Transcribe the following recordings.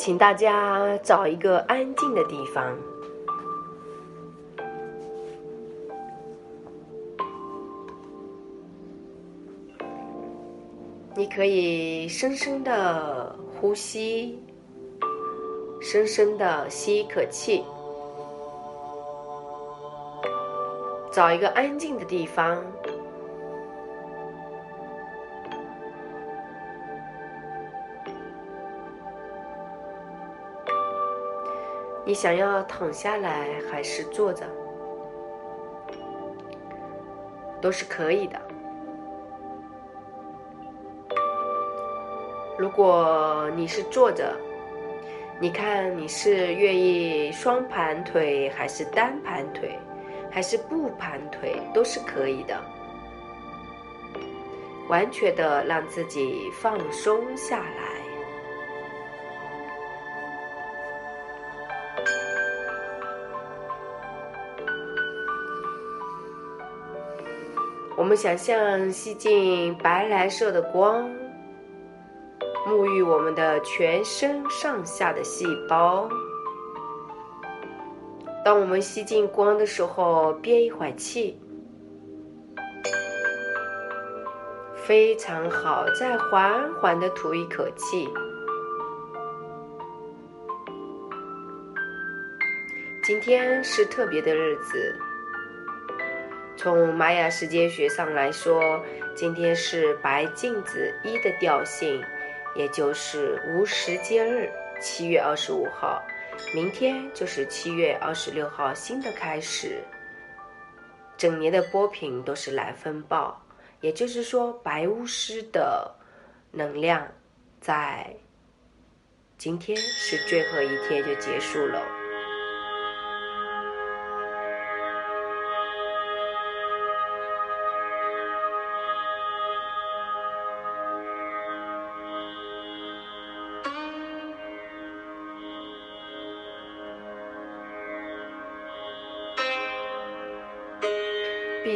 请大家找一个安静的地方。你可以深深的呼吸，深深的吸一口气，找一个安静的地方。你想要躺下来还是坐着，都是可以的。如果你是坐着，你看你是愿意双盘腿还是单盘腿，还是不盘腿，都是可以的。完全的让自己放松下来。们想象吸进白蓝色的光，沐浴我们的全身上下的细胞。当我们吸进光的时候，憋一会儿气，非常好。再缓缓的吐一口气。今天是特别的日子。从玛雅时间学上来说，今天是白镜子一的调性，也就是无时间日，七月二十五号。明天就是七月二十六号，新的开始。整年的波频都是来风暴，也就是说，白巫师的能量在今天是最后一天就结束了。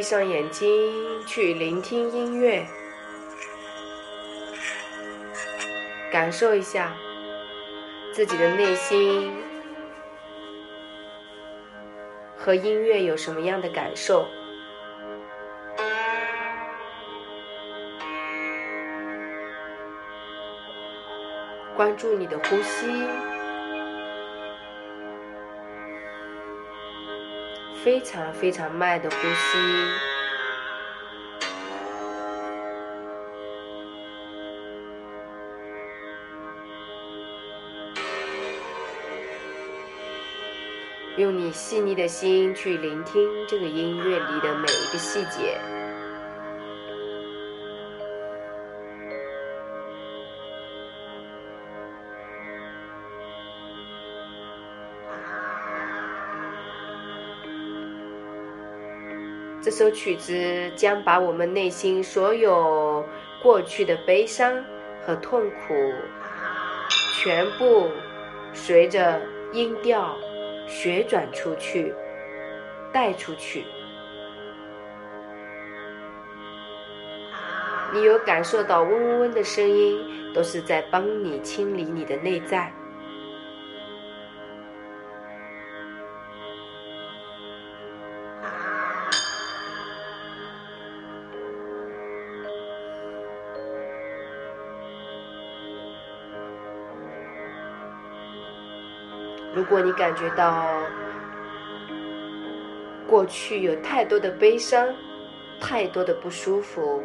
闭上眼睛，去聆听音乐，感受一下自己的内心和音乐有什么样的感受。关注你的呼吸。非常非常慢的呼吸，用你细腻的心去聆听这个音乐里的每一个细节。这首曲子将把我们内心所有过去的悲伤和痛苦，全部随着音调旋转出去，带出去。你有感受到嗡嗡嗡的声音，都是在帮你清理你的内在。如果你感觉到过去有太多的悲伤，太多的不舒服，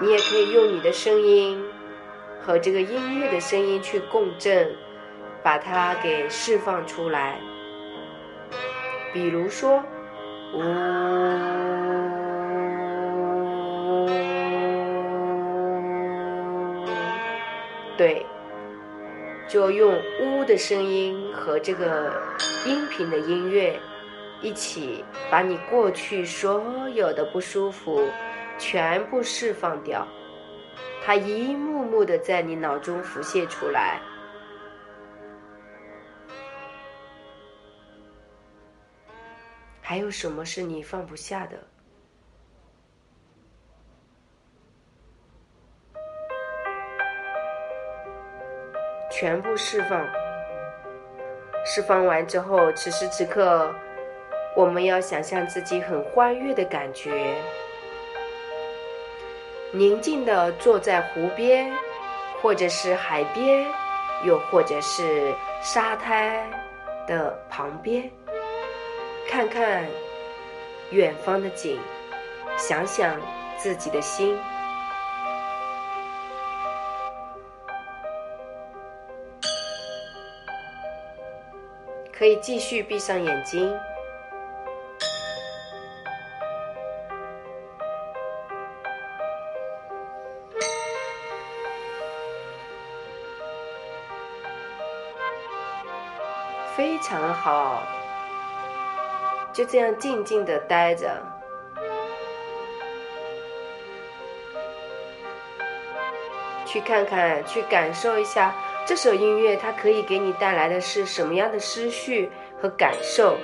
你也可以用你的声音和这个音乐的声音去共振，把它给释放出来。比如说，呜。就用呜的声音和这个音频的音乐一起，把你过去所有的不舒服全部释放掉。它一幕幕的在你脑中浮现出来。还有什么是你放不下的？全部释放。释放完之后，此时此刻，我们要想象自己很欢悦的感觉，宁静的坐在湖边，或者是海边，又或者是沙滩的旁边，看看远方的景，想想自己的心。可以继续闭上眼睛，非常好，就这样静静的待着，去看看，去感受一下。这首音乐，它可以给你带来的是什么样的思绪和感受？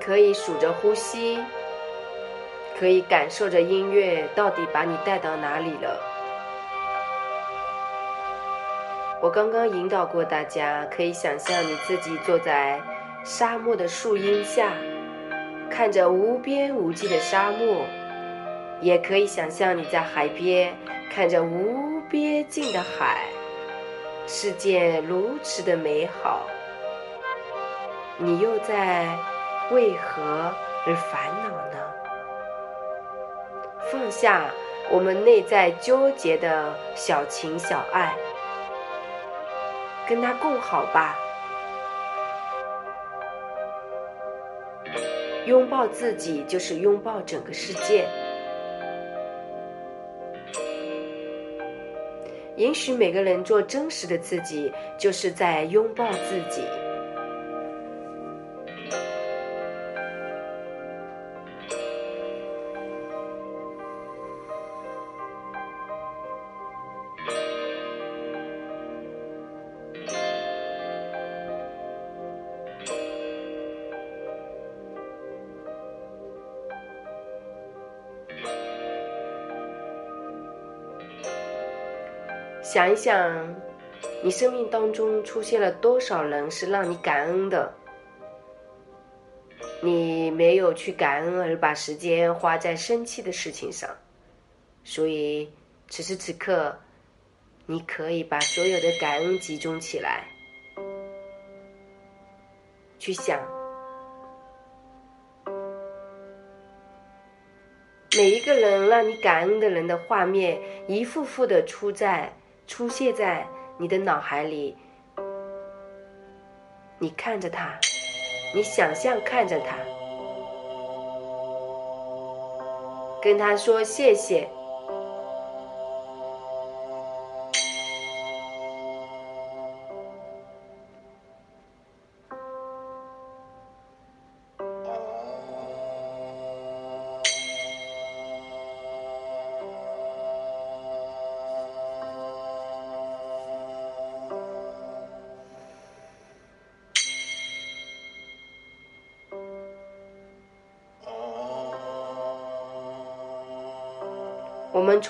可以数着呼吸，可以感受着音乐到底把你带到哪里了。我刚刚引导过大家，可以想象你自己坐在沙漠的树荫下，看着无边无际的沙漠；也可以想象你在海边，看着无边境的海，世界如此的美好。你又在。为何而烦恼呢？放下我们内在纠结的小情小爱，跟他共好吧。拥抱自己，就是拥抱整个世界。允许每个人做真实的自己，就是在拥抱自己。想一想，你生命当中出现了多少人是让你感恩的？你没有去感恩，而把时间花在生气的事情上。所以，此时此刻，你可以把所有的感恩集中起来，去想每一个人让你感恩的人的画面，一幅幅的出在。出现在你的脑海里，你看着他，你想象看着他，跟他说谢谢。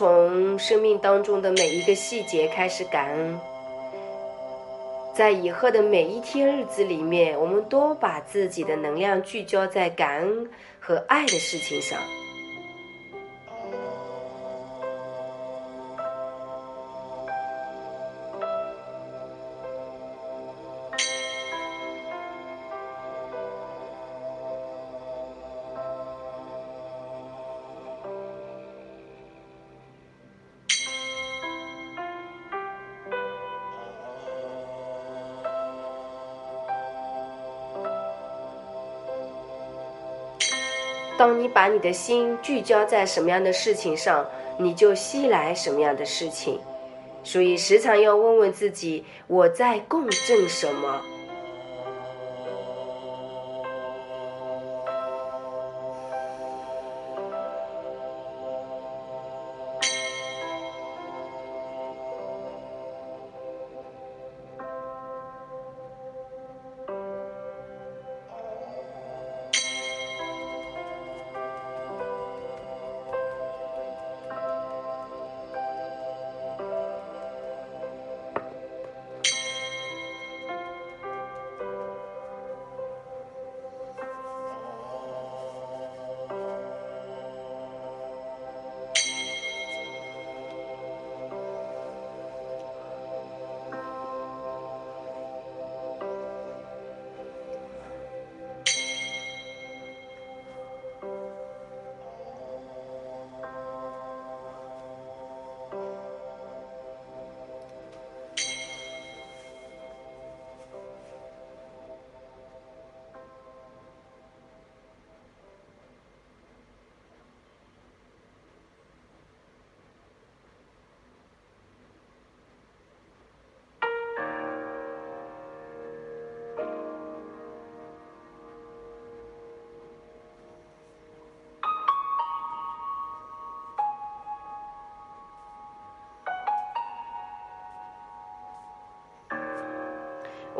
从生命当中的每一个细节开始感恩，在以后的每一天日子里面，我们都把自己的能量聚焦在感恩和爱的事情上。当你把你的心聚焦在什么样的事情上，你就吸来什么样的事情。所以时常要问问自己：我在共振什么？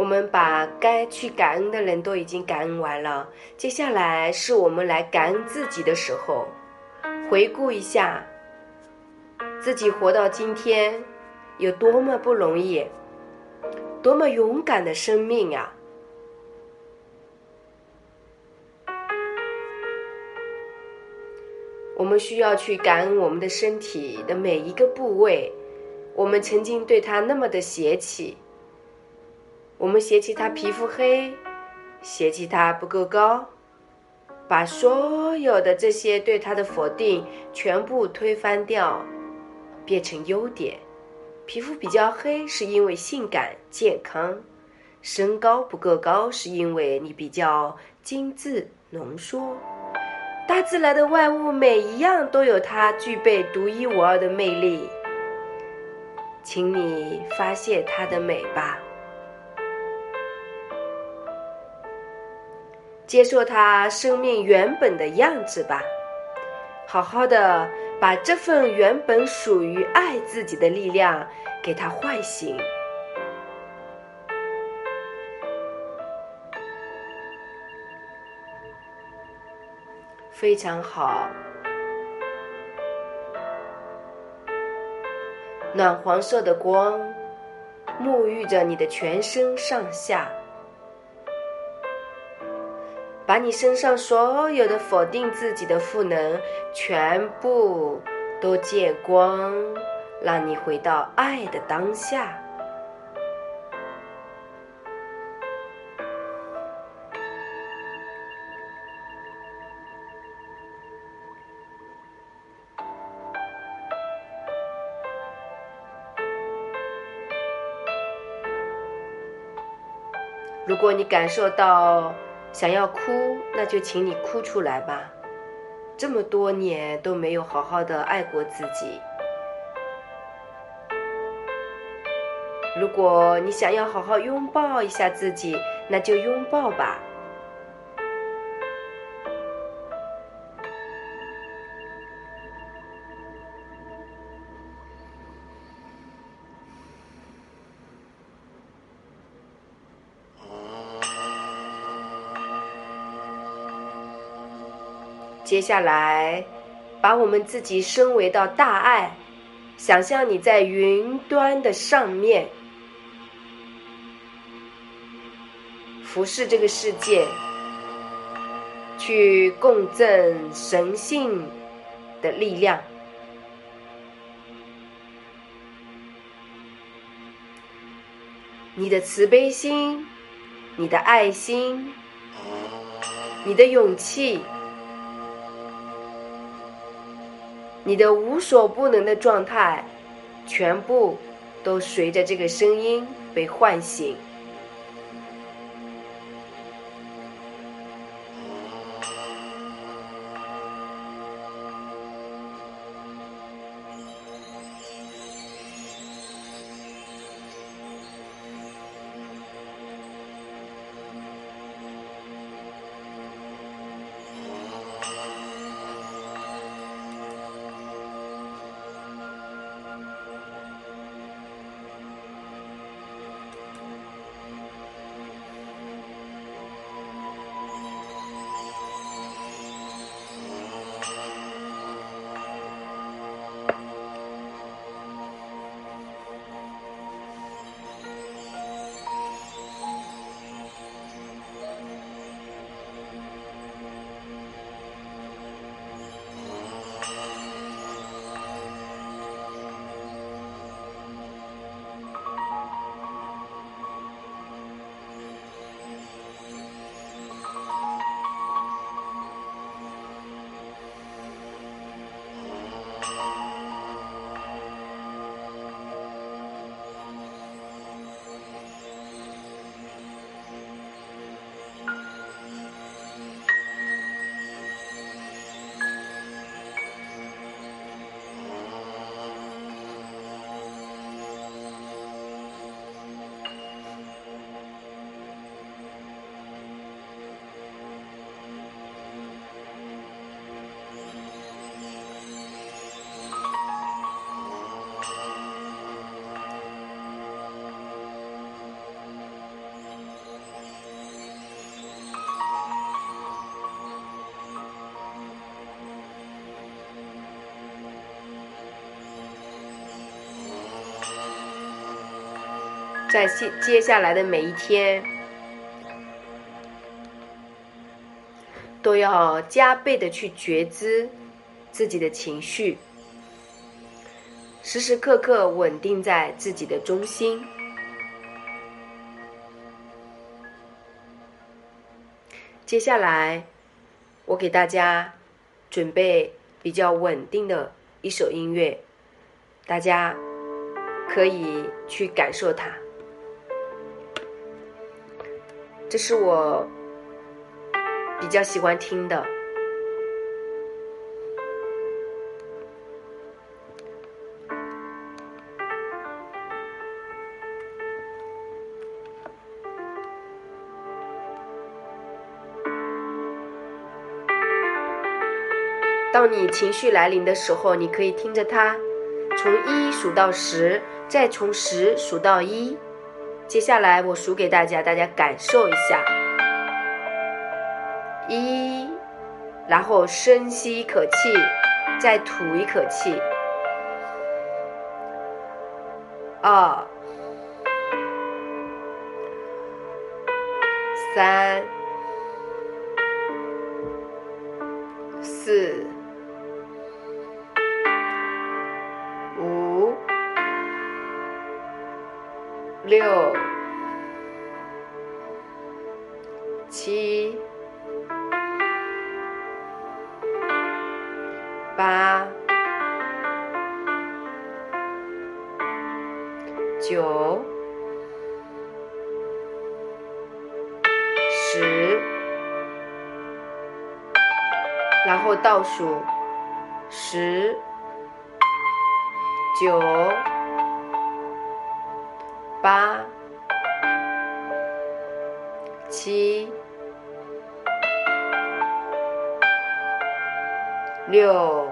我们把该去感恩的人都已经感恩完了，接下来是我们来感恩自己的时候。回顾一下自己活到今天有多么不容易，多么勇敢的生命啊！我们需要去感恩我们的身体的每一个部位，我们曾经对它那么的邪气。我们嫌弃他皮肤黑，嫌弃他不够高，把所有的这些对他的否定全部推翻掉，变成优点。皮肤比较黑是因为性感健康，身高不够高是因为你比较精致浓缩。大自然的万物每一样都有它具备独一无二的魅力，请你发现它的美吧。接受他生命原本的样子吧，好好的把这份原本属于爱自己的力量给他唤醒，非常好，暖黄色的光沐浴着你的全身上下。把你身上所有的否定自己的负能全部都借光，让你回到爱的当下。如果你感受到，想要哭，那就请你哭出来吧。这么多年都没有好好的爱过自己。如果你想要好好拥抱一下自己，那就拥抱吧。接下来，把我们自己升维到大爱，想象你在云端的上面，俯视这个世界，去共振神性的力量，你的慈悲心，你的爱心，你的勇气。你的无所不能的状态，全部都随着这个声音被唤醒。在接接下来的每一天，都要加倍的去觉知自己的情绪，时时刻刻稳定在自己的中心。接下来，我给大家准备比较稳定的一首音乐，大家可以去感受它。这是我比较喜欢听的。当你情绪来临的时候，你可以听着它，从一数到十，再从十数到一。接下来我数给大家，大家感受一下。一，然后深吸一口气，再吐一口气。二，三，四。六、七、八、九、十，然后倒数十、九。八、七、六、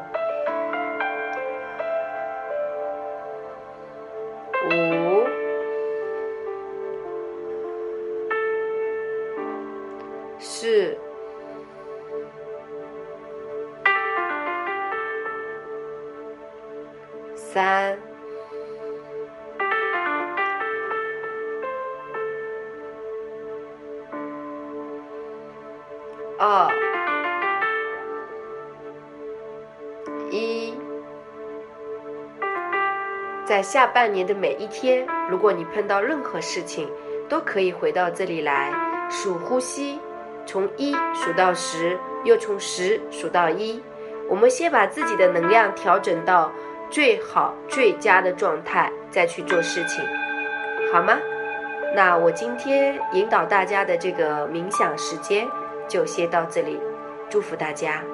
二一，在下半年的每一天，如果你碰到任何事情，都可以回到这里来数呼吸，从一数到十，又从十数到一。我们先把自己的能量调整到最好、最佳的状态，再去做事情，好吗？那我今天引导大家的这个冥想时间。就先到这里，祝福大家。